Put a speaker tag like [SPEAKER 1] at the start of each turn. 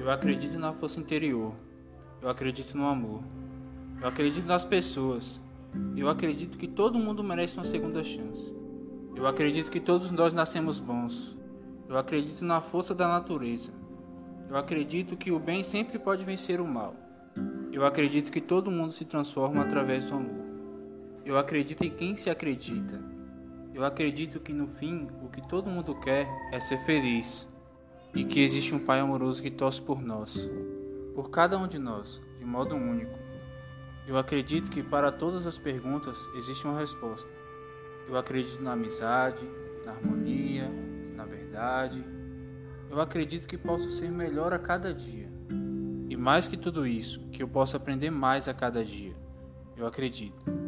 [SPEAKER 1] Eu acredito na força interior. Eu acredito no amor. Eu acredito nas pessoas. Eu acredito que todo mundo merece uma segunda chance. Eu acredito que todos nós nascemos bons. Eu acredito na força da natureza. Eu acredito que o bem sempre pode vencer o mal. Eu acredito que todo mundo se transforma através do amor. Eu acredito em quem se acredita. Eu acredito que no fim o que todo mundo quer é ser feliz e que existe um Pai amoroso que torce por nós, por cada um de nós, de modo único. Eu acredito que para todas as perguntas existe uma resposta. Eu acredito na amizade, na harmonia, na verdade. Eu acredito que posso ser melhor a cada dia. E mais que tudo isso, que eu posso aprender mais a cada dia. Eu acredito.